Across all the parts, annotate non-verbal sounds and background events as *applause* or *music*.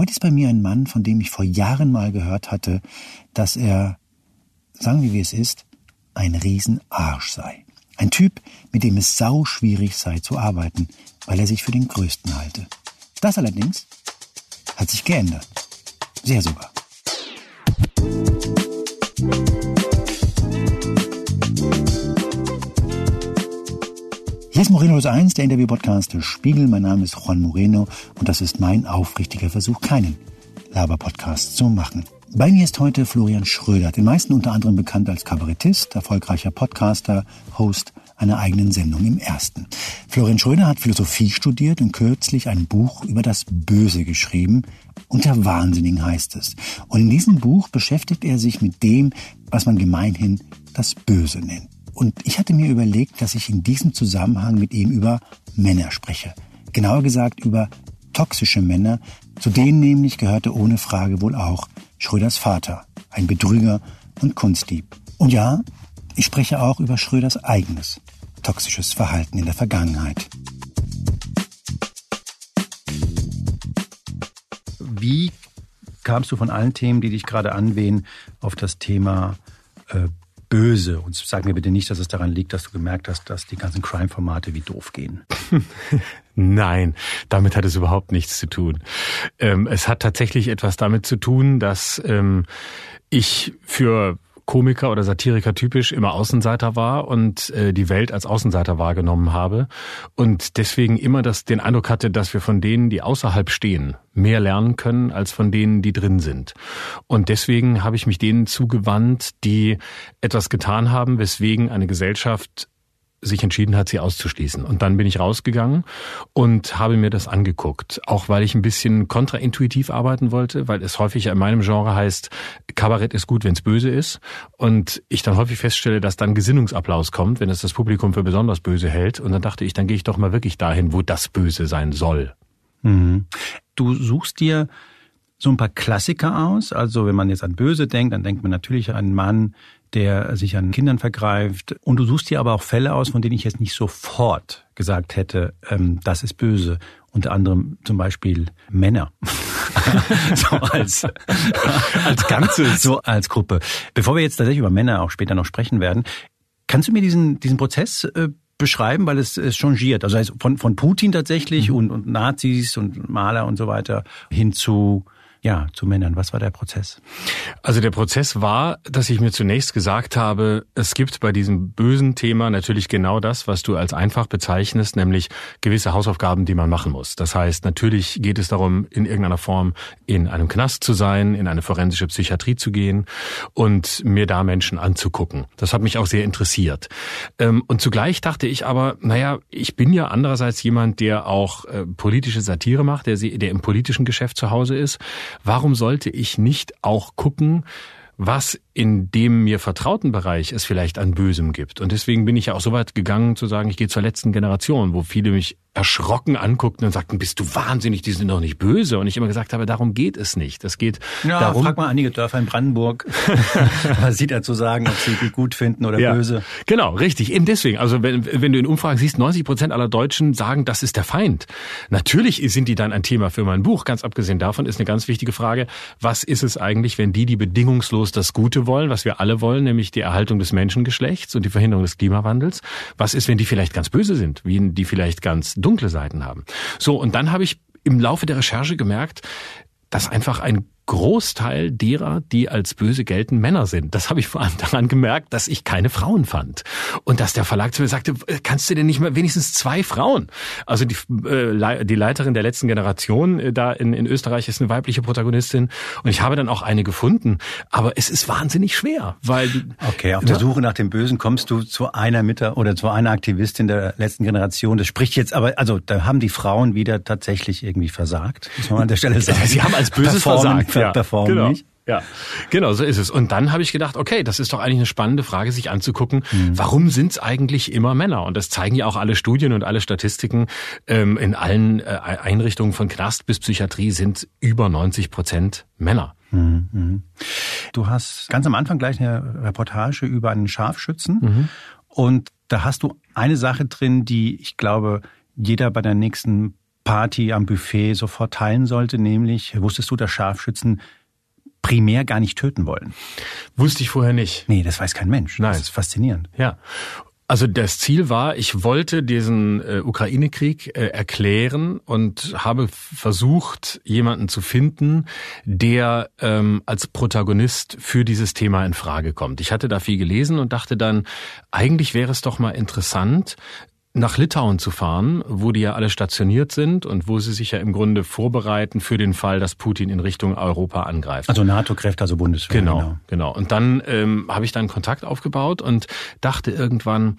Heute ist bei mir ein Mann, von dem ich vor Jahren mal gehört hatte, dass er, sagen wir wie es ist, ein Riesenarsch sei. Ein Typ, mit dem es sau schwierig sei zu arbeiten, weil er sich für den Größten halte. Das allerdings hat sich geändert. Sehr sogar. Hier ist Moreno 1, der Interview-Podcast des Spiegel. Mein Name ist Juan Moreno und das ist mein aufrichtiger Versuch, keinen Laber-Podcast zu machen. Bei mir ist heute Florian Schröder, den meisten unter anderem bekannt als Kabarettist, erfolgreicher Podcaster, Host einer eigenen Sendung im Ersten. Florian Schröder hat Philosophie studiert und kürzlich ein Buch über das Böse geschrieben. Unter Wahnsinnigen heißt es. Und in diesem Buch beschäftigt er sich mit dem, was man gemeinhin das Böse nennt. Und ich hatte mir überlegt, dass ich in diesem Zusammenhang mit ihm über Männer spreche. Genauer gesagt über toxische Männer, zu denen nämlich gehörte ohne Frage wohl auch Schröders Vater, ein Betrüger und Kunstdieb. Und ja, ich spreche auch über Schröders eigenes toxisches Verhalten in der Vergangenheit. Wie kamst du von allen Themen, die dich gerade anwehen, auf das Thema äh, böse. Und sag mir bitte nicht, dass es daran liegt, dass du gemerkt hast, dass die ganzen Crime-Formate wie doof gehen. *laughs* Nein, damit hat es überhaupt nichts zu tun. Ähm, es hat tatsächlich etwas damit zu tun, dass ähm, ich für Komiker oder Satiriker typisch immer Außenseiter war und äh, die Welt als Außenseiter wahrgenommen habe und deswegen immer das, den Eindruck hatte, dass wir von denen, die außerhalb stehen, mehr lernen können als von denen, die drin sind. Und deswegen habe ich mich denen zugewandt, die etwas getan haben, weswegen eine Gesellschaft sich entschieden hat, sie auszuschließen. Und dann bin ich rausgegangen und habe mir das angeguckt. Auch weil ich ein bisschen kontraintuitiv arbeiten wollte, weil es häufig in meinem Genre heißt, Kabarett ist gut, wenn es böse ist. Und ich dann häufig feststelle, dass dann Gesinnungsapplaus kommt, wenn es das Publikum für besonders böse hält. Und dann dachte ich, dann gehe ich doch mal wirklich dahin, wo das Böse sein soll. Mhm. Du suchst dir so ein paar Klassiker aus. Also wenn man jetzt an Böse denkt, dann denkt man natürlich an einen Mann, der sich an Kindern vergreift. Und du suchst dir aber auch Fälle aus, von denen ich jetzt nicht sofort gesagt hätte, ähm, das ist böse. Unter anderem zum Beispiel Männer. *laughs* so als, *laughs* als Ganzes. So als Gruppe. Bevor wir jetzt tatsächlich über Männer auch später noch sprechen werden, kannst du mir diesen, diesen Prozess äh, beschreiben, weil es, es changiert. Also von, von Putin tatsächlich mhm. und, und Nazis und Maler und so weiter hin zu ja, zu Männern. Was war der Prozess? Also der Prozess war, dass ich mir zunächst gesagt habe, es gibt bei diesem bösen Thema natürlich genau das, was du als einfach bezeichnest, nämlich gewisse Hausaufgaben, die man machen muss. Das heißt, natürlich geht es darum, in irgendeiner Form in einem Knast zu sein, in eine forensische Psychiatrie zu gehen und mir da Menschen anzugucken. Das hat mich auch sehr interessiert. Ähm, und zugleich dachte ich aber, naja, ich bin ja andererseits jemand, der auch äh, politische Satire macht, der, der im politischen Geschäft zu Hause ist. Warum sollte ich nicht auch gucken, was in dem mir vertrauten Bereich es vielleicht an Bösem gibt. Und deswegen bin ich ja auch so weit gegangen zu sagen, ich gehe zur letzten Generation, wo viele mich erschrocken anguckten und sagten, bist du wahnsinnig, die sind doch nicht böse. Und ich immer gesagt habe, darum geht es nicht. Es geht ja, darum. Frag mal einige Dörfer in Brandenburg, *laughs* was sie dazu sagen, ob sie die gut finden oder ja, böse. Genau, richtig. Eben deswegen. Also wenn, wenn du in Umfragen siehst, 90 Prozent aller Deutschen sagen, das ist der Feind. Natürlich sind die dann ein Thema für mein Buch. Ganz abgesehen davon ist eine ganz wichtige Frage, was ist es eigentlich, wenn die, die bedingungslos das Gute wollen, was wir alle wollen, nämlich die Erhaltung des Menschengeschlechts und die Verhinderung des Klimawandels, was ist, wenn die vielleicht ganz böse sind, wie die vielleicht ganz dunkle Seiten haben. So, und dann habe ich im Laufe der Recherche gemerkt, dass einfach ein Großteil derer, die als böse gelten, Männer sind. Das habe ich vor allem daran gemerkt, dass ich keine Frauen fand. Und dass der Verlag zu mir sagte, kannst du denn nicht mal wenigstens zwei Frauen? Also die, äh, die Leiterin der letzten Generation äh, da in, in Österreich ist eine weibliche Protagonistin. Und ich habe dann auch eine gefunden. Aber es ist wahnsinnig schwer, weil... Okay, auf der Suche nach dem Bösen kommst du zu einer Mitte oder zu einer Aktivistin der letzten Generation. Das spricht jetzt aber, also da haben die Frauen wieder tatsächlich irgendwie versagt, muss man an der Stelle *laughs* sagen. Sie haben als Böses versagt ja, performen genau. nicht. Ja, genau, so ist es. Und dann habe ich gedacht, okay, das ist doch eigentlich eine spannende Frage, sich anzugucken, mhm. warum sind es eigentlich immer Männer? Und das zeigen ja auch alle Studien und alle Statistiken. Ähm, in allen äh, Einrichtungen von Knast bis Psychiatrie sind über 90 Prozent Männer. Mhm, mhm. Du hast ganz am Anfang gleich eine Reportage über einen Scharfschützen. Mhm. Und da hast du eine Sache drin, die ich glaube, jeder bei der nächsten Party am Buffet sofort teilen sollte, nämlich wusstest du, dass Scharfschützen primär gar nicht töten wollen? Wusste ich vorher nicht. Nee, das weiß kein Mensch. Nein. Das ist faszinierend. Ja. Also das Ziel war, ich wollte diesen äh, Ukraine-Krieg äh, erklären und habe versucht, jemanden zu finden, der ähm, als Protagonist für dieses Thema in Frage kommt. Ich hatte da viel gelesen und dachte dann, eigentlich wäre es doch mal interessant, nach Litauen zu fahren, wo die ja alle stationiert sind und wo sie sich ja im Grunde vorbereiten für den Fall, dass Putin in Richtung Europa angreift. Also NATO-Kräfte, also Bundeswehr. Genau, genau. genau. Und dann ähm, habe ich dann Kontakt aufgebaut und dachte irgendwann,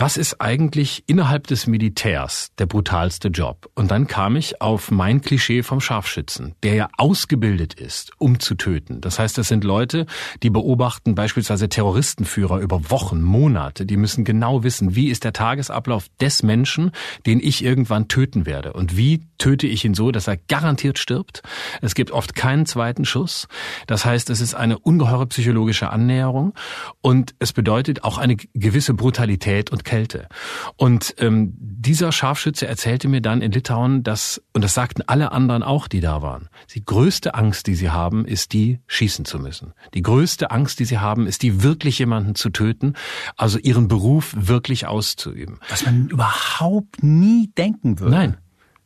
was ist eigentlich innerhalb des Militärs der brutalste Job? Und dann kam ich auf mein Klischee vom Scharfschützen, der ja ausgebildet ist, um zu töten. Das heißt, das sind Leute, die beobachten beispielsweise Terroristenführer über Wochen, Monate. Die müssen genau wissen, wie ist der Tagesablauf des Menschen, den ich irgendwann töten werde. Und wie töte ich ihn so, dass er garantiert stirbt? Es gibt oft keinen zweiten Schuss. Das heißt, es ist eine ungeheure psychologische Annäherung und es bedeutet auch eine gewisse Brutalität und Kälte. Und ähm, dieser Scharfschütze erzählte mir dann in Litauen, dass, und das sagten alle anderen auch, die da waren, die größte Angst, die sie haben, ist die, schießen zu müssen. Die größte Angst, die sie haben, ist die, wirklich jemanden zu töten, also ihren Beruf wirklich auszuüben. Was man überhaupt nie denken würde. Nein.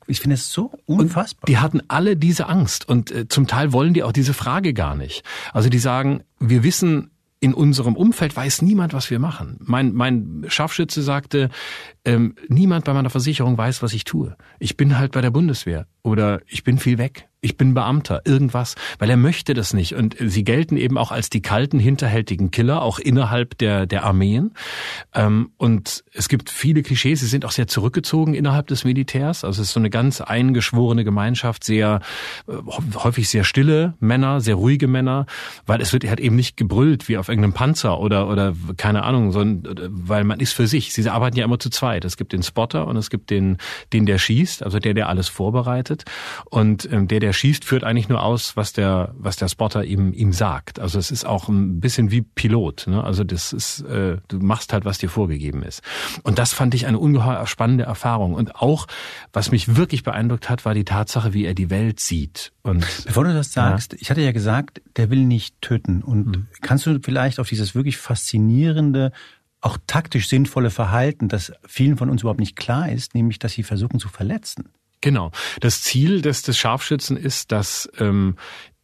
Ich finde es so unfassbar. Und die hatten alle diese Angst und äh, zum Teil wollen die auch diese Frage gar nicht. Also die sagen, wir wissen in unserem Umfeld weiß niemand, was wir machen. Mein, mein Scharfschütze sagte, ähm, niemand bei meiner Versicherung weiß, was ich tue. Ich bin halt bei der Bundeswehr oder ich bin viel weg ich bin Beamter, irgendwas, weil er möchte das nicht. Und sie gelten eben auch als die kalten, hinterhältigen Killer, auch innerhalb der, der Armeen. Ähm, und es gibt viele Klischees, sie sind auch sehr zurückgezogen innerhalb des Militärs. Also es ist so eine ganz eingeschworene Gemeinschaft, sehr äh, häufig sehr stille Männer, sehr ruhige Männer, weil es wird halt eben nicht gebrüllt wie auf irgendeinem Panzer oder, oder keine Ahnung, sondern weil man ist für sich. Sie arbeiten ja immer zu zweit. Es gibt den Spotter und es gibt den, den der schießt, also der, der alles vorbereitet. Und ähm, der, der der schießt, führt eigentlich nur aus, was der, was der Spotter ihm, ihm sagt. Also es ist auch ein bisschen wie Pilot. Ne? Also das ist, äh, du machst halt, was dir vorgegeben ist. Und das fand ich eine ungeheuer spannende Erfahrung. Und auch, was mich wirklich beeindruckt hat, war die Tatsache, wie er die Welt sieht. Und bevor du das sagst, ja. ich hatte ja gesagt, der will nicht töten. Und mhm. kannst du vielleicht auf dieses wirklich faszinierende auch taktisch sinnvolle Verhalten, das vielen von uns überhaupt nicht klar ist, nämlich dass sie versuchen zu verletzen. Genau. Das Ziel des, des Scharfschützen ist, dass ähm,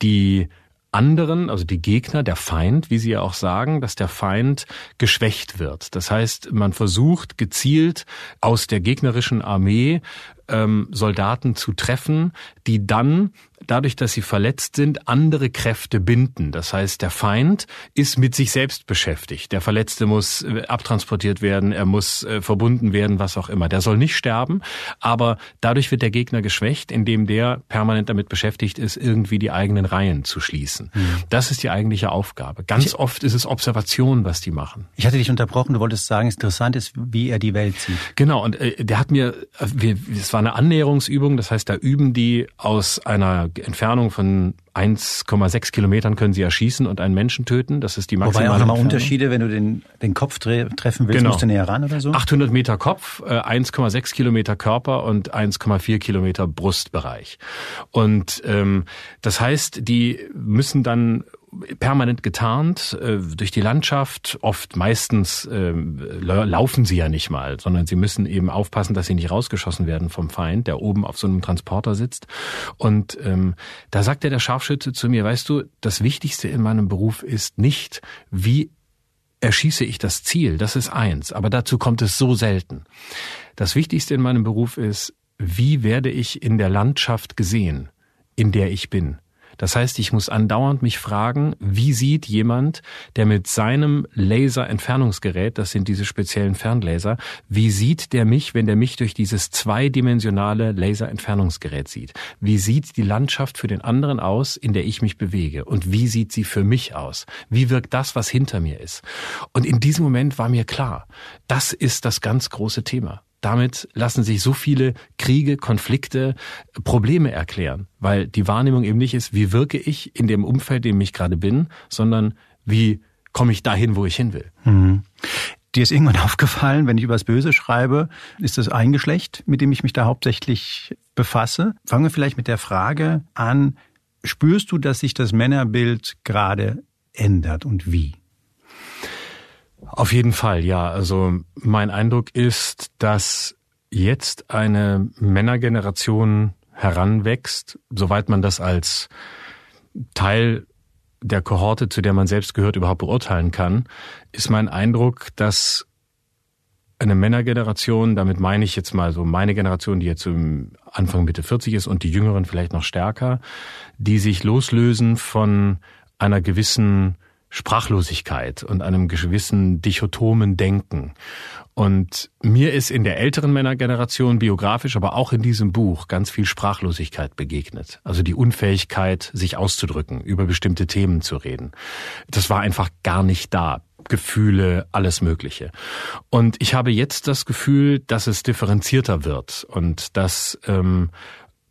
die anderen, also die Gegner, der Feind, wie Sie ja auch sagen, dass der Feind geschwächt wird. Das heißt, man versucht gezielt aus der gegnerischen Armee ähm, Soldaten zu treffen, die dann dadurch, dass sie verletzt sind, andere Kräfte binden. Das heißt, der Feind ist mit sich selbst beschäftigt. Der Verletzte muss äh, abtransportiert werden, er muss äh, verbunden werden, was auch immer. Der soll nicht sterben, aber dadurch wird der Gegner geschwächt, indem der permanent damit beschäftigt ist, irgendwie die eigenen Reihen zu schließen. Mhm. Das ist die eigentliche Aufgabe. Ganz ich, oft ist es Observation, was die machen. Ich hatte dich unterbrochen, du wolltest sagen, es interessant ist, wie er die Welt sieht. Genau, und äh, der hat mir, es war eine Annäherungsübung, das heißt, da üben die aus einer Entfernung von 1,6 Kilometern können sie erschießen und einen Menschen töten. Das ist die maximale Wobei auch nochmal Unterschiede, wenn du den, den Kopf treffen willst, genau. musst du näher ran oder so? 800 Meter Kopf, 1,6 äh, Kilometer Körper und 1,4 Kilometer Brustbereich. Und ähm, das heißt, die müssen dann permanent getarnt äh, durch die Landschaft. Oft meistens äh, laufen sie ja nicht mal, sondern sie müssen eben aufpassen, dass sie nicht rausgeschossen werden vom Feind, der oben auf so einem Transporter sitzt. Und ähm, da sagte der Scharfschütze zu mir, weißt du, das Wichtigste in meinem Beruf ist nicht, wie erschieße ich das Ziel, das ist eins, aber dazu kommt es so selten. Das Wichtigste in meinem Beruf ist, wie werde ich in der Landschaft gesehen, in der ich bin. Das heißt, ich muss andauernd mich fragen, wie sieht jemand, der mit seinem Laserentfernungsgerät, das sind diese speziellen Fernlaser, wie sieht der mich, wenn der mich durch dieses zweidimensionale Laserentfernungsgerät sieht? Wie sieht die Landschaft für den anderen aus, in der ich mich bewege? Und wie sieht sie für mich aus? Wie wirkt das, was hinter mir ist? Und in diesem Moment war mir klar, das ist das ganz große Thema damit lassen sich so viele Kriege, Konflikte, Probleme erklären, weil die Wahrnehmung eben nicht ist, wie wirke ich in dem Umfeld, in dem ich gerade bin, sondern wie komme ich dahin, wo ich hin will. Mhm. Dir ist irgendwann *laughs* aufgefallen, wenn ich über das Böse schreibe, ist das ein Geschlecht, mit dem ich mich da hauptsächlich befasse. Fangen wir vielleicht mit der Frage an, spürst du, dass sich das Männerbild gerade ändert und wie? Auf jeden Fall, ja. Also mein Eindruck ist, dass jetzt eine Männergeneration heranwächst, soweit man das als Teil der Kohorte, zu der man selbst gehört, überhaupt beurteilen kann, ist mein Eindruck, dass eine Männergeneration, damit meine ich jetzt mal so meine Generation, die jetzt im Anfang Mitte 40 ist und die Jüngeren vielleicht noch stärker, die sich loslösen von einer gewissen Sprachlosigkeit und einem gewissen dichotomen Denken. Und mir ist in der älteren Männergeneration biografisch, aber auch in diesem Buch ganz viel Sprachlosigkeit begegnet. Also die Unfähigkeit, sich auszudrücken, über bestimmte Themen zu reden. Das war einfach gar nicht da. Gefühle, alles Mögliche. Und ich habe jetzt das Gefühl, dass es differenzierter wird und dass ähm,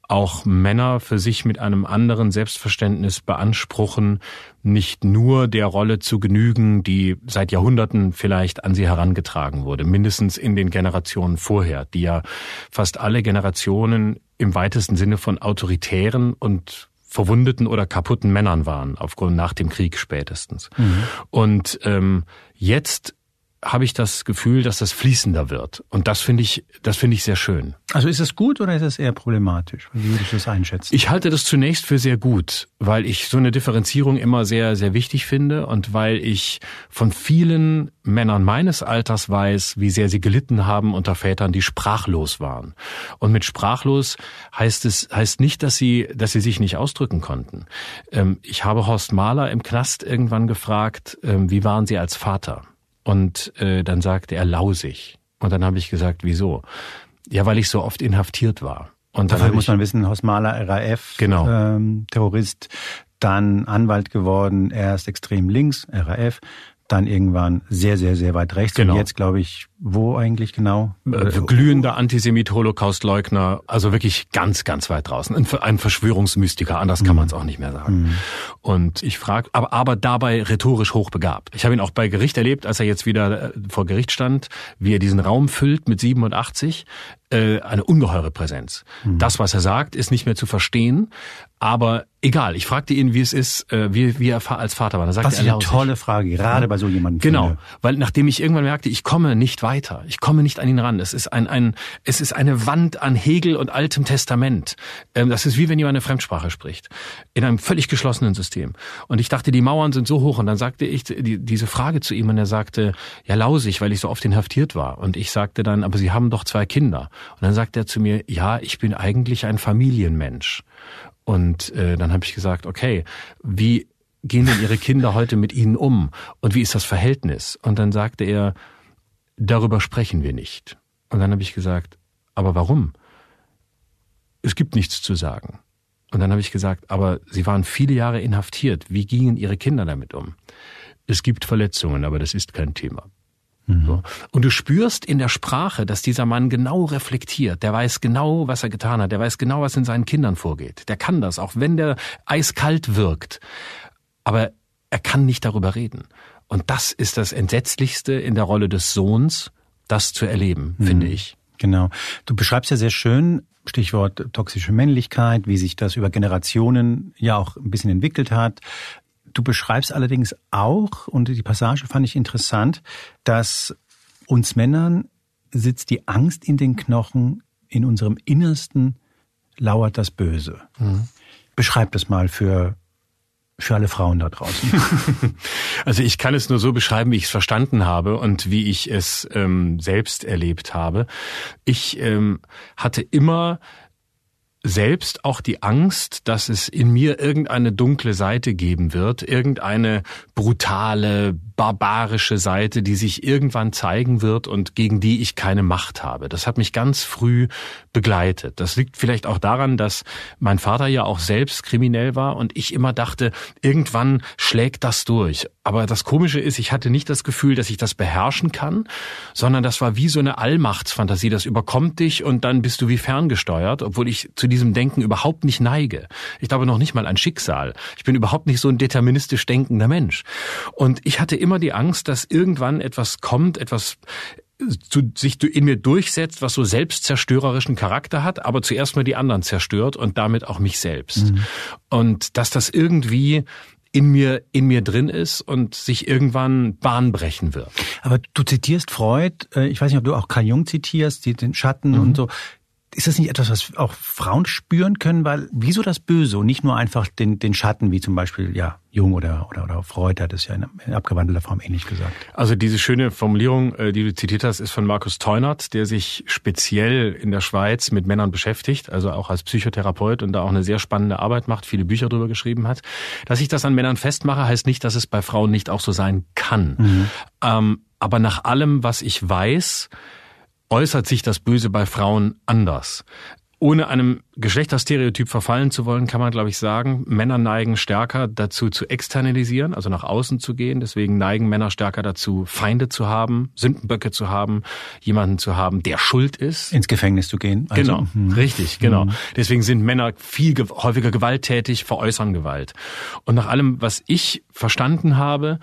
auch Männer für sich mit einem anderen Selbstverständnis beanspruchen, nicht nur der Rolle zu genügen, die seit Jahrhunderten vielleicht an sie herangetragen wurde, mindestens in den Generationen vorher, die ja fast alle Generationen im weitesten Sinne von autoritären und verwundeten oder kaputten Männern waren, aufgrund nach dem Krieg spätestens. Mhm. Und ähm, jetzt habe ich das Gefühl, dass das fließender wird. Und das finde ich, das finde ich sehr schön. Also ist es gut oder ist es eher problematisch? Wie würdest du das einschätzen? Ich halte das zunächst für sehr gut, weil ich so eine Differenzierung immer sehr, sehr wichtig finde und weil ich von vielen Männern meines Alters weiß, wie sehr sie gelitten haben unter Vätern, die sprachlos waren. Und mit sprachlos heißt es, heißt nicht, dass sie, dass sie sich nicht ausdrücken konnten. Ähm, ich habe Horst Mahler im Knast irgendwann gefragt, ähm, wie waren Sie als Vater? Und äh, dann sagte er lausig. Und dann habe ich gesagt, wieso? Ja, weil ich so oft inhaftiert war. Und Dafür muss man wissen, Hausmaler RAF, genau. ähm, Terrorist, dann Anwalt geworden, erst extrem links, RAF, dann irgendwann sehr, sehr, sehr weit rechts. Genau. Und jetzt, glaube ich, wo eigentlich genau? Äh, glühender Antisemit, Holocaustleugner, also wirklich ganz, ganz weit draußen. Ein, ein Verschwörungsmystiker, anders kann mhm. man es auch nicht mehr sagen. Mhm. Und ich frage, aber, aber dabei rhetorisch hochbegabt. Ich habe ihn auch bei Gericht erlebt, als er jetzt wieder äh, vor Gericht stand, wie er diesen Raum füllt mit 87, äh, eine ungeheure Präsenz. Mhm. Das, was er sagt, ist nicht mehr zu verstehen, aber egal. Ich fragte ihn, wie es ist, äh, wie, wie er als Vater war. Da sagte das ist er eine tolle Frage, gerade bei so jemandem. Genau, finde. weil nachdem ich irgendwann merkte, ich komme nicht weiter, ich komme nicht an ihn ran. Es ist ein, ein es ist eine Wand an Hegel und altem Testament. Ähm, das ist wie wenn jemand eine Fremdsprache spricht in einem völlig geschlossenen System. Und ich dachte, die Mauern sind so hoch. Und dann sagte ich die, diese Frage zu ihm und er sagte, ja lausig, weil ich so oft inhaftiert war. Und ich sagte dann, aber Sie haben doch zwei Kinder. Und dann sagte er zu mir, ja, ich bin eigentlich ein Familienmensch. Und äh, dann habe ich gesagt, okay, wie gehen denn Ihre Kinder heute mit Ihnen um? Und wie ist das Verhältnis? Und dann sagte er, darüber sprechen wir nicht. Und dann habe ich gesagt, aber warum? Es gibt nichts zu sagen. Und dann habe ich gesagt, aber Sie waren viele Jahre inhaftiert. Wie gingen Ihre Kinder damit um? Es gibt Verletzungen, aber das ist kein Thema. Mhm. So. Und du spürst in der Sprache, dass dieser Mann genau reflektiert. Der weiß genau, was er getan hat. Der weiß genau, was in seinen Kindern vorgeht. Der kann das, auch wenn der eiskalt wirkt. Aber er kann nicht darüber reden. Und das ist das Entsetzlichste in der Rolle des Sohns, das zu erleben, mhm. finde ich. Genau. Du beschreibst ja sehr schön, Stichwort toxische Männlichkeit, wie sich das über Generationen ja auch ein bisschen entwickelt hat. Du beschreibst allerdings auch, und die Passage fand ich interessant, dass uns Männern sitzt die Angst in den Knochen, in unserem Innersten lauert das Böse. Mhm. Beschreib das mal für für alle Frauen da draußen? *laughs* Also ich kann es nur so beschreiben, wie ich es verstanden habe und wie ich es ähm, selbst erlebt habe. Ich ähm, hatte immer selbst auch die Angst, dass es in mir irgendeine dunkle Seite geben wird, irgendeine brutale, barbarische Seite, die sich irgendwann zeigen wird und gegen die ich keine Macht habe. Das hat mich ganz früh begleitet. Das liegt vielleicht auch daran, dass mein Vater ja auch selbst kriminell war und ich immer dachte, irgendwann schlägt das durch. Aber das Komische ist, ich hatte nicht das Gefühl, dass ich das beherrschen kann, sondern das war wie so eine Allmachtsfantasie. Das überkommt dich und dann bist du wie ferngesteuert, obwohl ich zu diesem Denken überhaupt nicht neige. Ich glaube noch nicht mal an Schicksal. Ich bin überhaupt nicht so ein deterministisch denkender Mensch. Und ich hatte immer die Angst, dass irgendwann etwas kommt, etwas zu, sich in mir durchsetzt, was so selbstzerstörerischen Charakter hat, aber zuerst mal die anderen zerstört und damit auch mich selbst. Mhm. Und dass das irgendwie in mir, in mir drin ist und sich irgendwann Bahn brechen wird. Aber du zitierst Freud, äh, ich weiß nicht, ob du auch Karl Jung zitierst, die, den Schatten mhm. und so ist das nicht etwas, was auch Frauen spüren können? Weil wieso das Böse und nicht nur einfach den, den Schatten, wie zum Beispiel ja Jung oder, oder, oder Freud hat es ja in, in abgewandelter Form ähnlich gesagt. Also diese schöne Formulierung, äh, die du zitiert hast, ist von Markus Teunert, der sich speziell in der Schweiz mit Männern beschäftigt, also auch als Psychotherapeut und da auch eine sehr spannende Arbeit macht, viele Bücher darüber geschrieben hat. Dass ich das an Männern festmache, heißt nicht, dass es bei Frauen nicht auch so sein kann. Mhm. Ähm, aber nach allem, was ich weiß, äußert sich das Böse bei Frauen anders. Ohne einem Geschlechterstereotyp verfallen zu wollen, kann man, glaube ich, sagen, Männer neigen stärker dazu zu externalisieren, also nach außen zu gehen. Deswegen neigen Männer stärker dazu, Feinde zu haben, Sündenböcke zu haben, jemanden zu haben, der schuld ist. Ins Gefängnis zu gehen. Also. Genau, hm. richtig, genau. Hm. Deswegen sind Männer viel häufiger gewalttätig, veräußern Gewalt. Und nach allem, was ich verstanden habe,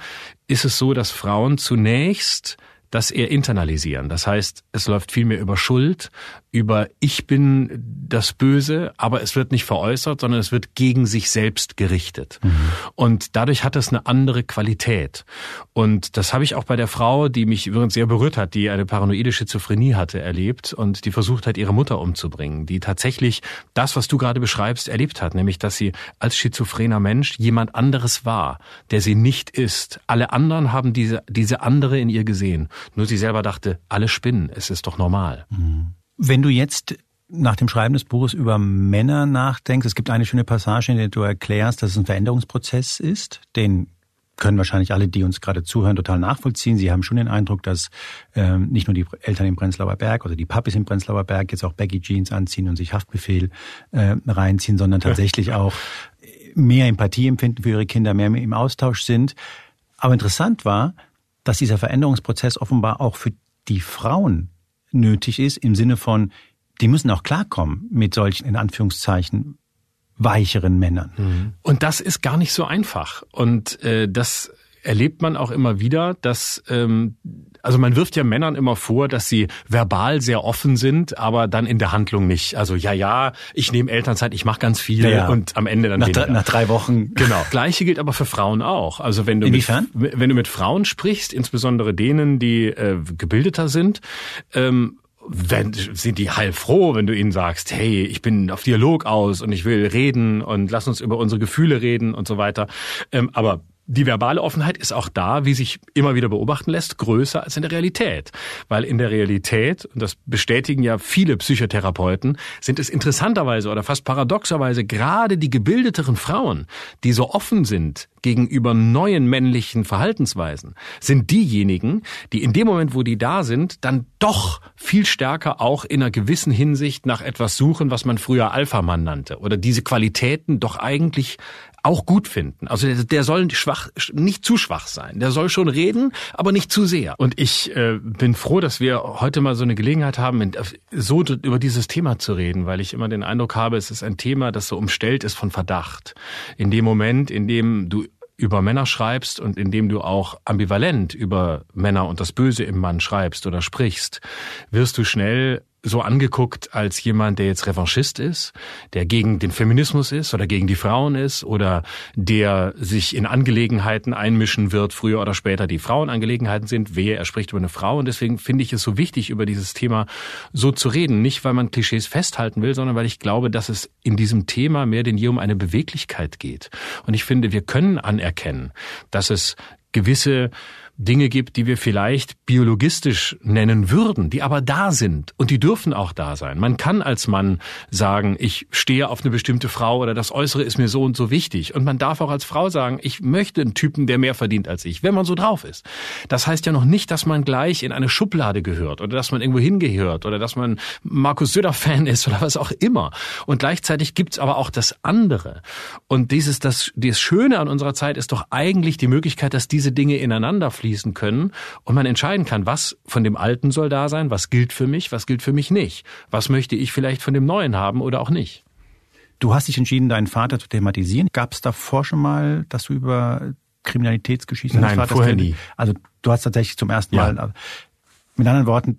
ist es so, dass Frauen zunächst das eher internalisieren. Das heißt, es läuft viel mehr über Schuld, über ich bin das Böse, aber es wird nicht veräußert, sondern es wird gegen sich selbst gerichtet. Mhm. Und dadurch hat es eine andere Qualität. Und das habe ich auch bei der Frau, die mich übrigens sehr berührt hat, die eine paranoide Schizophrenie hatte, erlebt und die versucht hat, ihre Mutter umzubringen, die tatsächlich das, was du gerade beschreibst, erlebt hat, nämlich dass sie als schizophrener Mensch jemand anderes war, der sie nicht ist. Alle anderen haben diese, diese andere in ihr gesehen. Nur sie selber dachte, alle spinnen, es ist doch normal. Mhm. Wenn du jetzt nach dem Schreiben des Buches über Männer nachdenkst, es gibt eine schöne Passage, in der du erklärst, dass es ein Veränderungsprozess ist, den können wahrscheinlich alle, die uns gerade zuhören, total nachvollziehen. Sie haben schon den Eindruck, dass ähm, nicht nur die Eltern im Prenzlauer Berg oder die Papis im Prenzlauer Berg jetzt auch Baggy Jeans anziehen und sich Haftbefehl äh, reinziehen, sondern tatsächlich auch mehr Empathie empfinden für ihre Kinder, mehr im Austausch sind. Aber interessant war, dass dieser Veränderungsprozess offenbar auch für die Frauen nötig ist, im Sinne von, die müssen auch klarkommen mit solchen, in Anführungszeichen, weicheren Männern. Mhm. Und das ist gar nicht so einfach. Und äh, das erlebt man auch immer wieder, dass ähm, also man wirft ja Männern immer vor, dass sie verbal sehr offen sind, aber dann in der Handlung nicht. Also ja, ja, ich nehme Elternzeit, ich mache ganz viel ja, und am Ende dann nach, weniger. nach drei Wochen. Genau. Gleiche gilt aber für Frauen auch. Also wenn du Inwiefern? Mit, wenn du mit Frauen sprichst, insbesondere denen, die äh, gebildeter sind, ähm, wenn, sind die heilfroh, wenn du ihnen sagst, hey, ich bin auf Dialog aus und ich will reden und lass uns über unsere Gefühle reden und so weiter. Ähm, aber die verbale Offenheit ist auch da, wie sich immer wieder beobachten lässt, größer als in der Realität. Weil in der Realität, und das bestätigen ja viele Psychotherapeuten, sind es interessanterweise oder fast paradoxerweise gerade die gebildeteren Frauen, die so offen sind gegenüber neuen männlichen Verhaltensweisen, sind diejenigen, die in dem Moment, wo die da sind, dann doch viel stärker auch in einer gewissen Hinsicht nach etwas suchen, was man früher Alpha-Mann nannte. Oder diese Qualitäten doch eigentlich auch gut finden. Also der, der soll schwach, nicht zu schwach sein. Der soll schon reden, aber nicht zu sehr. Und ich äh, bin froh, dass wir heute mal so eine Gelegenheit haben, so über dieses Thema zu reden, weil ich immer den Eindruck habe, es ist ein Thema, das so umstellt ist von Verdacht. In dem Moment, in dem du über Männer schreibst und indem du auch ambivalent über Männer und das Böse im Mann schreibst oder sprichst, wirst du schnell so angeguckt als jemand, der jetzt Revanchist ist, der gegen den Feminismus ist oder gegen die Frauen ist oder der sich in Angelegenheiten einmischen wird, früher oder später, die Frauenangelegenheiten sind. Wehe, er spricht über eine Frau. Und deswegen finde ich es so wichtig, über dieses Thema so zu reden. Nicht, weil man Klischees festhalten will, sondern weil ich glaube, dass es in diesem Thema mehr denn je um eine Beweglichkeit geht. Und ich finde, wir können anerkennen, dass es gewisse Dinge gibt, die wir vielleicht biologistisch nennen würden, die aber da sind und die dürfen auch da sein. Man kann als Mann sagen, ich stehe auf eine bestimmte Frau oder das Äußere ist mir so und so wichtig. Und man darf auch als Frau sagen, ich möchte einen Typen, der mehr verdient als ich, wenn man so drauf ist. Das heißt ja noch nicht, dass man gleich in eine Schublade gehört oder dass man irgendwo hingehört oder dass man Markus Söder-Fan ist oder was auch immer. Und gleichzeitig gibt's aber auch das andere. Und dieses, das, das Schöne an unserer Zeit ist doch eigentlich die Möglichkeit, dass diese Dinge ineinander fließen können und man entscheiden kann, was von dem Alten soll da sein, was gilt für mich, was gilt für mich nicht, was möchte ich vielleicht von dem Neuen haben oder auch nicht. Du hast dich entschieden, deinen Vater zu thematisieren. Gab es davor schon mal, dass du über Kriminalitätsgeschichte Nein, Vaters vorher nie. Also du hast tatsächlich zum ersten Mal, ja. mit anderen Worten,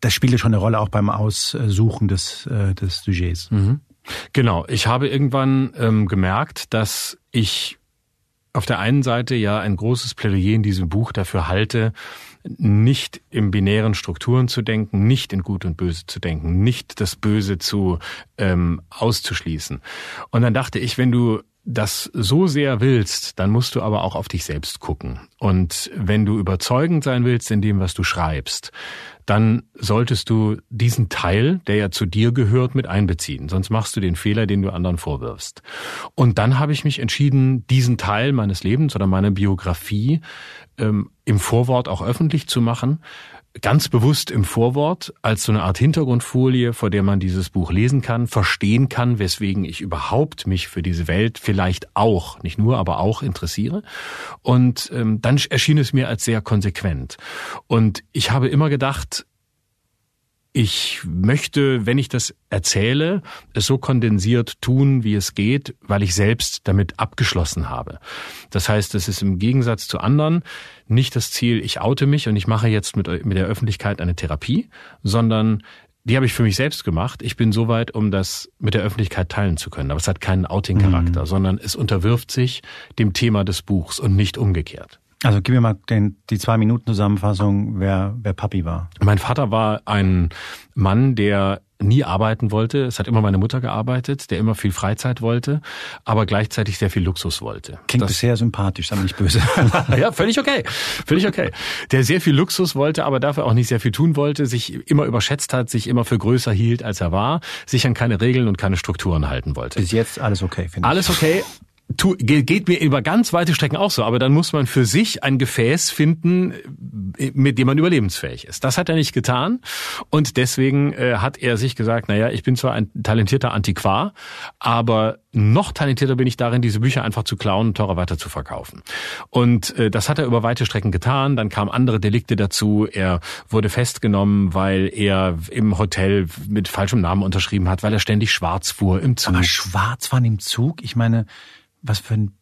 das spielte schon eine Rolle auch beim Aussuchen des, äh, des Sujets. Mhm. Genau. Ich habe irgendwann ähm, gemerkt, dass ich auf der einen Seite ja ein großes Plädoyer in diesem Buch dafür halte, nicht in binären Strukturen zu denken, nicht in Gut und Böse zu denken, nicht das Böse zu ähm, auszuschließen. Und dann dachte ich, wenn du das so sehr willst, dann musst du aber auch auf dich selbst gucken. Und wenn du überzeugend sein willst in dem, was du schreibst, dann solltest du diesen Teil, der ja zu dir gehört, mit einbeziehen. Sonst machst du den Fehler, den du anderen vorwirfst. Und dann habe ich mich entschieden, diesen Teil meines Lebens oder meiner Biografie ähm, im Vorwort auch öffentlich zu machen, ganz bewusst im Vorwort als so eine Art Hintergrundfolie, vor der man dieses Buch lesen kann, verstehen kann, weswegen ich überhaupt mich für diese Welt vielleicht auch, nicht nur, aber auch interessiere. Und ähm, dann erschien es mir als sehr konsequent. Und ich habe immer gedacht, ich möchte, wenn ich das erzähle, es so kondensiert tun, wie es geht, weil ich selbst damit abgeschlossen habe. Das heißt, es ist im Gegensatz zu anderen nicht das Ziel, ich oute mich und ich mache jetzt mit, mit der Öffentlichkeit eine Therapie, sondern die habe ich für mich selbst gemacht. Ich bin soweit, um das mit der Öffentlichkeit teilen zu können. Aber es hat keinen Outing-Charakter, mhm. sondern es unterwirft sich dem Thema des Buchs und nicht umgekehrt. Also gib mir mal den, die zwei Minuten Zusammenfassung, wer, wer Papi war. Mein Vater war ein Mann, der nie arbeiten wollte. Es hat immer meine Mutter gearbeitet, der immer viel Freizeit wollte, aber gleichzeitig sehr viel Luxus wollte. Klingt das, sehr sympathisch, sei nicht böse. *laughs* ja, völlig okay. Völlig okay. Der sehr viel Luxus wollte, aber dafür auch nicht sehr viel tun wollte, sich immer überschätzt hat, sich immer für größer hielt, als er war, sich an keine Regeln und keine Strukturen halten wollte. Bis jetzt alles okay, finde ich. Alles okay, tu, geht mir über ganz weite Strecken auch so, aber dann muss man für sich ein Gefäß finden, mit dem man überlebensfähig ist. Das hat er nicht getan und deswegen äh, hat er sich gesagt, naja, ich bin zwar ein talentierter Antiquar, aber noch talentierter bin ich darin, diese Bücher einfach zu klauen und teurer weiter zu verkaufen. Und äh, das hat er über weite Strecken getan. Dann kamen andere Delikte dazu. Er wurde festgenommen, weil er im Hotel mit falschem Namen unterschrieben hat, weil er ständig schwarz fuhr im Zug. Aber schwarz fahren im Zug? Ich meine, was für ein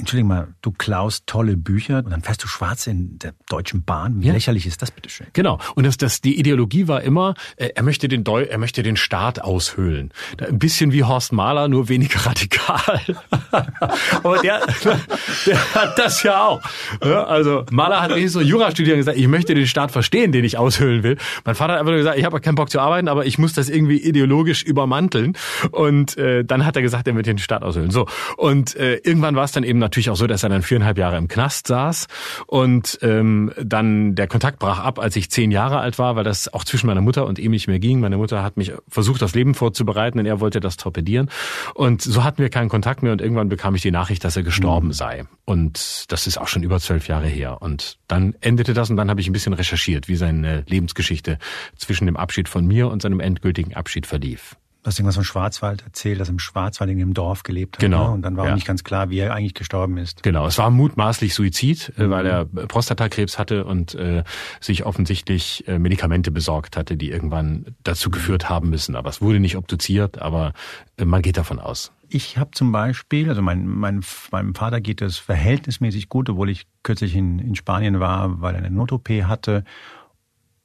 Entschuldigung mal, du klaust tolle Bücher und dann fährst du schwarz in der Deutschen Bahn. Wie ja. lächerlich ist das bitte schön? Genau. Und das, das, die Ideologie war immer, äh, er möchte den Deu er möchte den Staat aushöhlen. Ein bisschen wie Horst Mahler, nur weniger *laughs* radikal. *laughs* Aber der, der hat das ja auch. Also Mahler hat nicht so Jura studiert und gesagt, ich möchte den Staat verstehen, den ich aushöhlen will. Mein Vater hat einfach nur gesagt, ich habe keinen Bock zu arbeiten, aber ich muss das irgendwie ideologisch übermanteln. Und äh, dann hat er gesagt, er wird den Staat aushöhlen. So. Und äh, irgendwann war es dann eben natürlich auch so, dass er dann viereinhalb Jahre im Knast saß und ähm, dann der Kontakt brach ab, als ich zehn Jahre alt war, weil das auch zwischen meiner Mutter und ihm nicht mehr ging. Meine Mutter hat mich versucht, das Leben vorzubereiten und er wollte das torpedieren. Und so hatten wir keinen Kontakt mehr und irgendwann bekam ich die Nachricht, dass er gestorben mhm. sei. Und das ist auch schon über zwölf Jahre her. Und dann endete das und dann habe ich ein bisschen recherchiert, wie seine Lebensgeschichte zwischen dem Abschied von mir und seinem endgültigen Abschied verlief. Du hast irgendwas von Schwarzwald erzählt, dass im Schwarzwald in dem Dorf gelebt hat. Genau. Ne? Und dann war ja. auch nicht ganz klar, wie er eigentlich gestorben ist. Genau. Es war mutmaßlich Suizid, äh, mhm. weil er Prostatakrebs hatte und äh, sich offensichtlich äh, Medikamente besorgt hatte, die irgendwann dazu geführt haben müssen. Aber es wurde nicht obduziert, aber äh, man geht davon aus. Ich habe zum Beispiel, also mein, mein, meinem Vater geht es verhältnismäßig gut, obwohl ich kürzlich in, in Spanien war, weil er eine Not-OP hatte.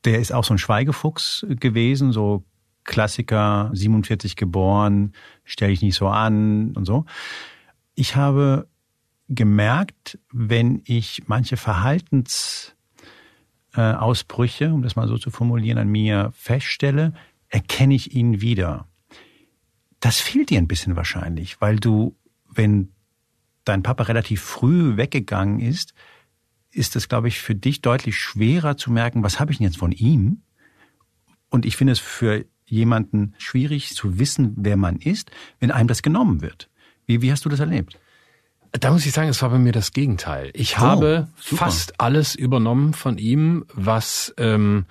Der ist auch so ein Schweigefuchs gewesen, so Klassiker, 47 geboren, stelle ich nicht so an und so. Ich habe gemerkt, wenn ich manche Verhaltensausbrüche, um das mal so zu formulieren, an mir feststelle, erkenne ich ihn wieder. Das fehlt dir ein bisschen wahrscheinlich, weil du, wenn dein Papa relativ früh weggegangen ist, ist es, glaube ich, für dich deutlich schwerer zu merken, was habe ich denn jetzt von ihm? Und ich finde es für jemanden schwierig zu wissen, wer man ist, wenn einem das genommen wird. Wie, wie hast du das erlebt? Da muss ich sagen, es war bei mir das Gegenteil. Ich oh, habe super. fast alles übernommen von ihm, was ähm,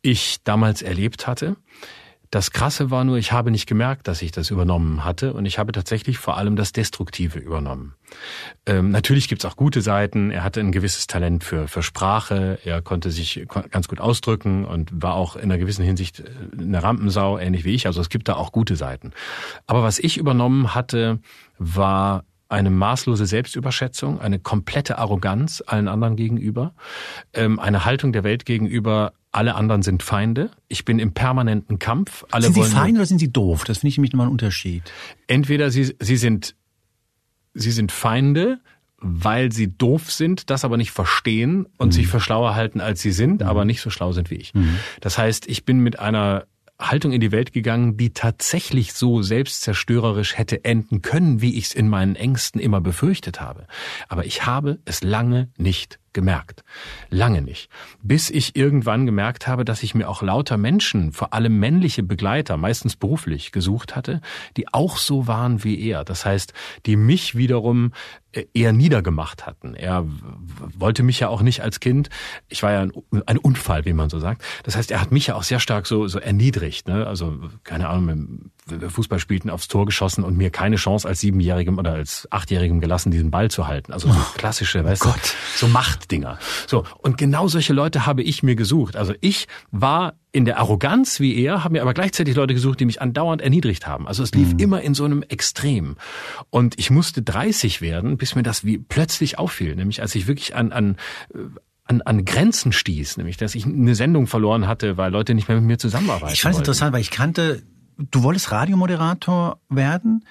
ich damals erlebt hatte. Das Krasse war nur, ich habe nicht gemerkt, dass ich das übernommen hatte und ich habe tatsächlich vor allem das Destruktive übernommen. Ähm, natürlich gibt's auch gute Seiten. Er hatte ein gewisses Talent für, für Sprache. Er konnte sich ganz gut ausdrücken und war auch in einer gewissen Hinsicht äh, eine Rampensau, ähnlich wie ich. Also es gibt da auch gute Seiten. Aber was ich übernommen hatte, war eine maßlose Selbstüberschätzung, eine komplette Arroganz allen anderen gegenüber, ähm, eine Haltung der Welt gegenüber, alle anderen sind Feinde. Ich bin im permanenten Kampf. Alle sind Sie Feinde oder sind Sie doof? Das finde ich nämlich nochmal ein Unterschied. Entweder Sie, Sie sind, Sie sind Feinde, weil sie doof sind, das aber nicht verstehen und mhm. sich für schlauer halten, als sie sind, mhm. aber nicht so schlau sind wie ich. Mhm. Das heißt, ich bin mit einer Haltung in die Welt gegangen, die tatsächlich so selbstzerstörerisch hätte enden können, wie ich es in meinen Ängsten immer befürchtet habe. Aber ich habe es lange nicht gemerkt. Lange nicht. Bis ich irgendwann gemerkt habe, dass ich mir auch lauter Menschen, vor allem männliche Begleiter, meistens beruflich, gesucht hatte, die auch so waren wie er. Das heißt, die mich wiederum äh, eher niedergemacht hatten. Er wollte mich ja auch nicht als Kind, ich war ja ein, ein, Unfall, wie man so sagt. Das heißt, er hat mich ja auch sehr stark so, so erniedrigt. Ne? Also, keine Ahnung, Fußball spielten, aufs Tor geschossen und mir keine Chance als Siebenjährigem oder als Achtjährigem gelassen, diesen Ball zu halten. Also so oh, klassische, weißt Gott. du, so Machtdinger. So, und genau solche Leute habe ich mir gesucht. Also ich war in der Arroganz wie er, habe mir aber gleichzeitig Leute gesucht, die mich andauernd erniedrigt haben. Also es lief mhm. immer in so einem Extrem. Und ich musste 30 werden, bis mir das wie plötzlich auffiel. Nämlich als ich wirklich an, an an, an Grenzen stieß, nämlich dass ich eine Sendung verloren hatte, weil Leute nicht mehr mit mir zusammenarbeiten. Ich fand es interessant, weil ich kannte du wolltest Radiomoderator werden,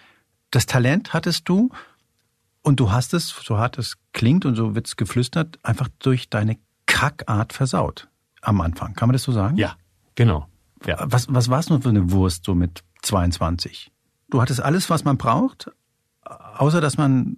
das Talent hattest du und du hast es, so hart es klingt und so wird's geflüstert, einfach durch deine Kackart versaut am Anfang. Kann man das so sagen? Ja, genau. Ja. Was, was war es nur für eine Wurst so mit 22? Du hattest alles, was man braucht, außer dass man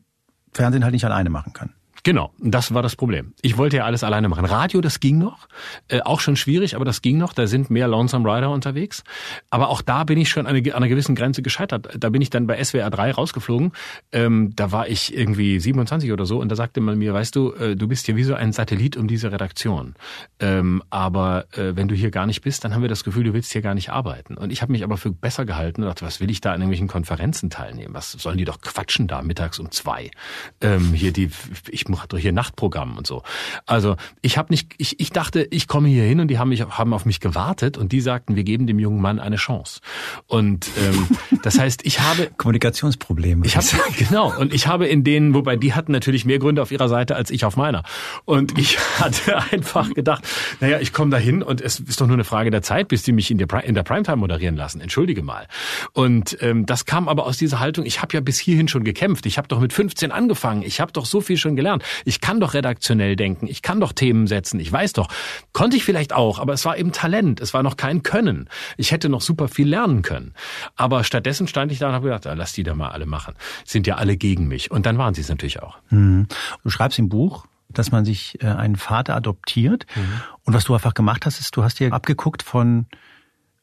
Fernsehen halt nicht alleine machen kann. Genau, das war das Problem. Ich wollte ja alles alleine machen. Radio, das ging noch, äh, auch schon schwierig, aber das ging noch. Da sind mehr Lonesome Rider unterwegs. Aber auch da bin ich schon an, eine, an einer gewissen Grenze gescheitert. Da bin ich dann bei SWR 3 rausgeflogen. Ähm, da war ich irgendwie 27 oder so und da sagte man mir, weißt du, äh, du bist hier wie so ein Satellit um diese Redaktion. Ähm, aber äh, wenn du hier gar nicht bist, dann haben wir das Gefühl, du willst hier gar nicht arbeiten. Und ich habe mich aber für besser gehalten und dachte, was will ich da an irgendwelchen Konferenzen teilnehmen? Was sollen die doch quatschen da mittags um zwei? Ähm, hier die, ich macht doch hier Nachtprogramm und so. Also ich habe nicht, ich, ich dachte, ich komme hier hin und die haben mich haben auf mich gewartet und die sagten, wir geben dem jungen Mann eine Chance. Und ähm, *laughs* das heißt, ich habe Kommunikationsprobleme. Ich habe *laughs* genau und ich habe in denen, wobei die hatten natürlich mehr Gründe auf ihrer Seite als ich auf meiner. Und ich *laughs* hatte einfach gedacht, naja, ich komme da hin und es ist doch nur eine Frage der Zeit, bis die mich in der, in der Primetime moderieren lassen. Entschuldige mal. Und ähm, das kam aber aus dieser Haltung. Ich habe ja bis hierhin schon gekämpft. Ich habe doch mit 15 angefangen. Ich habe doch so viel schon gelernt. Ich kann doch redaktionell denken, ich kann doch Themen setzen, ich weiß doch. Konnte ich vielleicht auch, aber es war eben Talent, es war noch kein Können. Ich hätte noch super viel lernen können. Aber stattdessen stand ich da und habe gedacht, ah, lass die da mal alle machen. Sind ja alle gegen mich. Und dann waren sie es natürlich auch. Mhm. Du schreibst im Buch, dass man sich äh, einen Vater adoptiert. Mhm. Und was du einfach gemacht hast, ist, du hast dir abgeguckt von,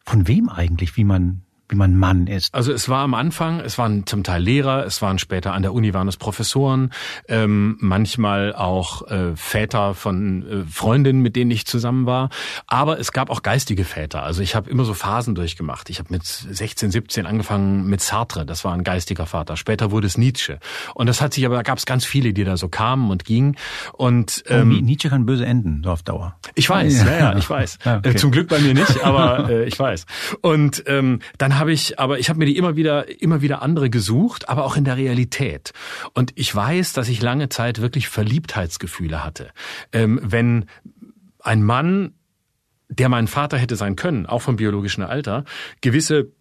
von wem eigentlich, wie man wie man Mann ist? Also es war am Anfang, es waren zum Teil Lehrer, es waren später an der Uni waren es Professoren, ähm, manchmal auch äh, Väter von äh, Freundinnen, mit denen ich zusammen war. Aber es gab auch geistige Väter. Also ich habe immer so Phasen durchgemacht. Ich habe mit 16, 17 angefangen mit Sartre, das war ein geistiger Vater. Später wurde es Nietzsche. Und das hat sich aber, da gab es ganz viele, die da so kamen und gingen. Und oh, ähm, oh, Nietzsche kann böse enden, so auf Dauer. Ich weiß, ja, ja, ich weiß. *laughs* Okay. äh, zum Glück bei mir nicht, aber *laughs* äh, ich weiß. Und ähm, dann habe ich, aber ich habe mir die immer wieder, immer wieder andere gesucht, aber auch in der Realität. Und ich weiß, dass ich lange Zeit wirklich Verliebtheitsgefühle hatte. Ähm, wenn ein Mann, der mein Vater hätte sein können, auch vom biologischen Alter, gewisse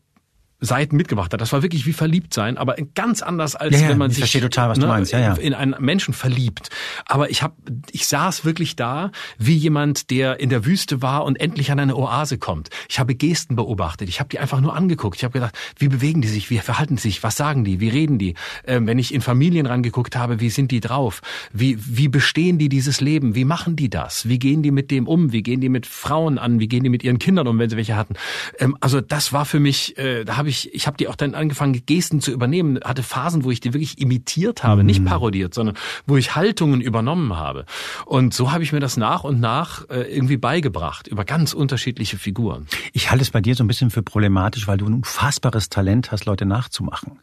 Seiten mitgebracht hat. Das war wirklich wie verliebt sein, aber ganz anders als ja, ja, wenn man ich sich total, ne, ja. in einen Menschen verliebt. Aber ich habe, ich saß wirklich da wie jemand, der in der Wüste war und endlich an eine Oase kommt. Ich habe Gesten beobachtet. Ich habe die einfach nur angeguckt. Ich habe gedacht, wie bewegen die sich, wie verhalten die sich, was sagen die, wie reden die? Ähm, wenn ich in Familien rangeguckt habe, wie sind die drauf? Wie wie bestehen die dieses Leben? Wie machen die das? Wie gehen die mit dem um? Wie gehen die mit Frauen an? Wie gehen die mit ihren Kindern um, wenn sie welche hatten? Ähm, also das war für mich, äh, da habe habe ich, ich habe die auch dann angefangen, Gesten zu übernehmen, hatte Phasen, wo ich die wirklich imitiert habe, mhm. nicht parodiert, sondern wo ich Haltungen übernommen habe. Und so habe ich mir das nach und nach äh, irgendwie beigebracht, über ganz unterschiedliche Figuren. Ich halte es bei dir so ein bisschen für problematisch, weil du ein unfassbares Talent hast, Leute nachzumachen.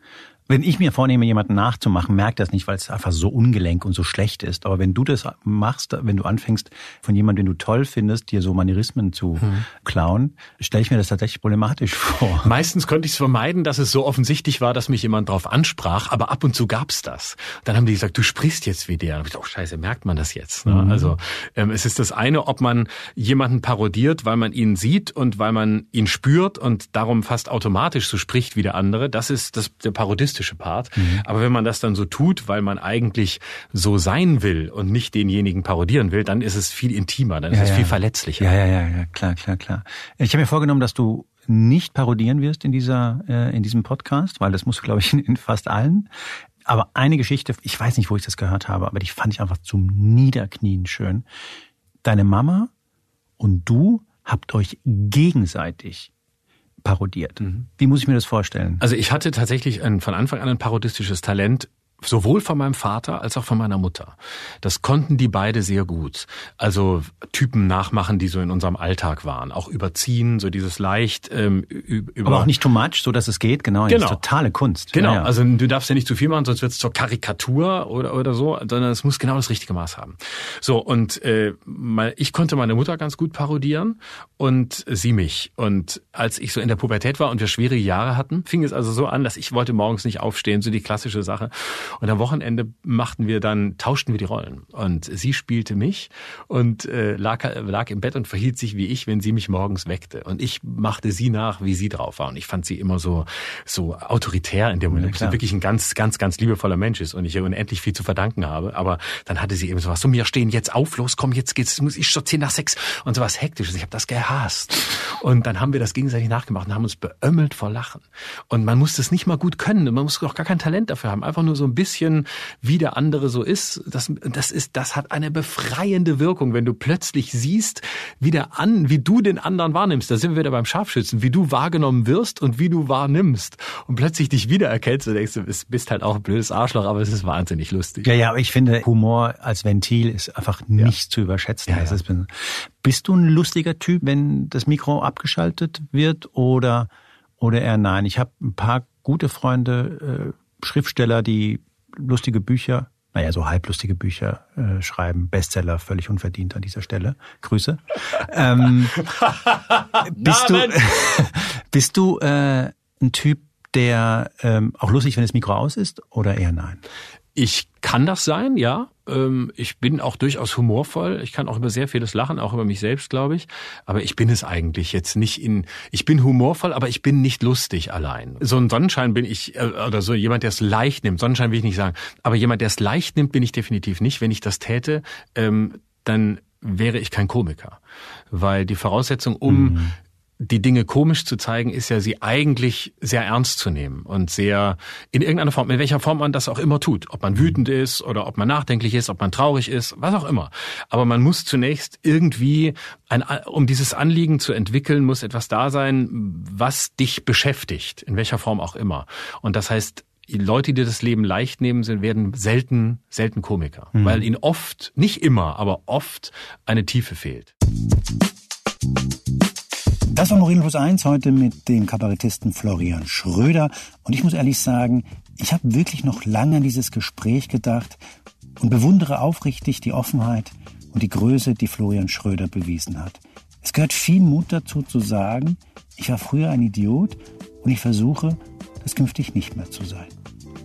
Wenn ich mir vornehme, jemanden nachzumachen, merkt das nicht, weil es einfach so ungelenk und so schlecht ist. Aber wenn du das machst, wenn du anfängst, von jemandem, den du toll findest, dir so Manierismen zu hm. klauen, stelle ich mir das tatsächlich problematisch vor. Meistens konnte ich es vermeiden, dass es so offensichtlich war, dass mich jemand darauf ansprach, aber ab und zu gab's das. Dann haben die gesagt, du sprichst jetzt wie der. Und ich dachte, oh scheiße, merkt man das jetzt? Ne? Mhm. Also ähm, es ist das eine, ob man jemanden parodiert, weil man ihn sieht und weil man ihn spürt und darum fast automatisch so spricht wie der andere. Das ist das, der Parodist egoistische Part. Mhm. Aber wenn man das dann so tut, weil man eigentlich so sein will und nicht denjenigen parodieren will, dann ist es viel intimer, dann ist ja, es viel verletzlicher. Ja, ja, ja, ja, klar, klar, klar. Ich habe mir vorgenommen, dass du nicht parodieren wirst in dieser äh, in diesem Podcast, weil das musst du, glaube ich, in, in fast allen. Aber eine Geschichte, ich weiß nicht, wo ich das gehört habe, aber die fand ich einfach zum Niederknien schön. Deine Mama und du habt euch gegenseitig parodiert. Mhm. Wie muss ich mir das vorstellen? Also ich hatte tatsächlich ein, von Anfang an ein parodistisches Talent sowohl von meinem Vater als auch von meiner Mutter. Das konnten die beide sehr gut. Also Typen nachmachen, die so in unserem Alltag waren. Auch überziehen, so dieses leicht ähm, über. Aber auch nicht too much, so dass es geht. Genau, genau. Das ist totale Kunst. Genau. Ja, ja. Also du darfst ja nicht zu viel machen, sonst wird es zur Karikatur oder oder so, sondern es muss genau das richtige Maß haben. So und äh, ich konnte meine Mutter ganz gut parodieren und sie mich. Und als ich so in der Pubertät war und wir schwierige Jahre hatten, fing es also so an, dass ich wollte morgens nicht aufstehen, so die klassische Sache. Und am Wochenende machten wir dann, tauschten wir die Rollen. Und sie spielte mich und äh, lag, lag im Bett und verhielt sich wie ich, wenn sie mich morgens weckte. Und ich machte sie nach, wie sie drauf war. Und ich fand sie immer so, so autoritär in dem Moment. Ja, sie wirklich ein ganz, ganz, ganz liebevoller Mensch ist und ich ihr unendlich viel zu verdanken habe. Aber dann hatte sie eben sowas, so mir stehen jetzt auf, los, komm, jetzt geht's, muss ich schon zehn nach sechs und sowas hektisches. Ich habe das gehasst. Und dann haben wir das gegenseitig nachgemacht und haben uns beömmelt vor Lachen. Und man muss das nicht mal gut können. Man muss auch gar kein Talent dafür haben. Einfach nur so ein bisschen, wie der andere so ist. Das, das ist, das hat eine befreiende Wirkung, wenn du plötzlich siehst, wie der an, wie du den anderen wahrnimmst. Da sind wir wieder beim Scharfschützen, wie du wahrgenommen wirst und wie du wahrnimmst. Und plötzlich dich wiedererkennst und denkst, du bist halt auch ein blödes Arschloch, aber es ist wahnsinnig lustig. Ja, ja, aber ich finde, Humor als Ventil ist einfach nicht ja. zu überschätzen. Ja, ja. Ist, bist du ein lustiger Typ, wenn das Mikro abgeschaltet wird oder, oder eher nein? Ich habe ein paar gute Freunde, äh, Schriftsteller, die lustige Bücher, naja, so halblustige Bücher äh, schreiben, Bestseller, völlig unverdient an dieser Stelle. Grüße. *laughs* Ähm, bist, du, *laughs* bist du äh, ein Typ, der ähm, auch lustig, wenn das Mikro aus ist, oder eher nein? Ich kann das sein, ja. Ähm, ich bin auch durchaus humorvoll. Ich kann auch über sehr vieles lachen, auch über mich selbst, glaube ich. Aber ich bin es eigentlich jetzt nicht in, ich bin humorvoll, aber ich bin nicht lustig allein. So ein Sonnenschein bin ich, äh, oder so jemand, der es leicht nimmt. Sonnenschein will ich nicht sagen. Aber jemand, der es leicht nimmt, bin ich definitiv nicht. Wenn ich das täte, ähm, dann wäre ich kein Komiker. Weil die Voraussetzung, um mhm die Dinge komisch zu zeigen, ist ja sie eigentlich sehr ernst zu nehmen und sehr in irgendeiner Form, in welcher Form man das auch immer tut. Ob man wütend ist oder ob man nachdenklich ist, ob man traurig ist, was auch immer. Aber man muss zunächst irgendwie, ein, um dieses Anliegen zu entwickeln, muss etwas da sein, was dich beschäftigt, in welcher Form auch immer. Und das heißt, Leute, die das Leben leicht nehmen, sind, werden selten, selten Komiker, mhm. weil ihnen oft, nicht immer, aber oft eine Tiefe fehlt. Das war Moreno Plus 1 heute mit dem Kabarettisten Florian Schröder. Und ich muss ehrlich sagen, ich habe wirklich noch lange an dieses Gespräch gedacht und bewundere aufrichtig die Offenheit und die Größe, die Florian Schröder bewiesen hat. Es gehört viel Mut dazu zu sagen, ich war früher ein Idiot und ich versuche, das künftig nicht mehr zu sein.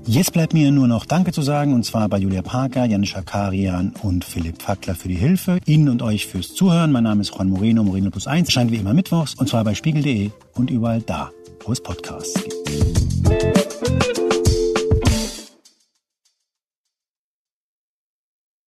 Jetzt bleibt mir nur noch Danke zu sagen, und zwar bei Julia Parker, Jan Schakarian und Philipp Fackler für die Hilfe. Ihnen und euch fürs Zuhören. Mein Name ist Juan Moreno, Moreno Plus 1. Erscheint wie immer mittwochs, und zwar bei spiegel.de und überall da, wo es Podcasts gibt.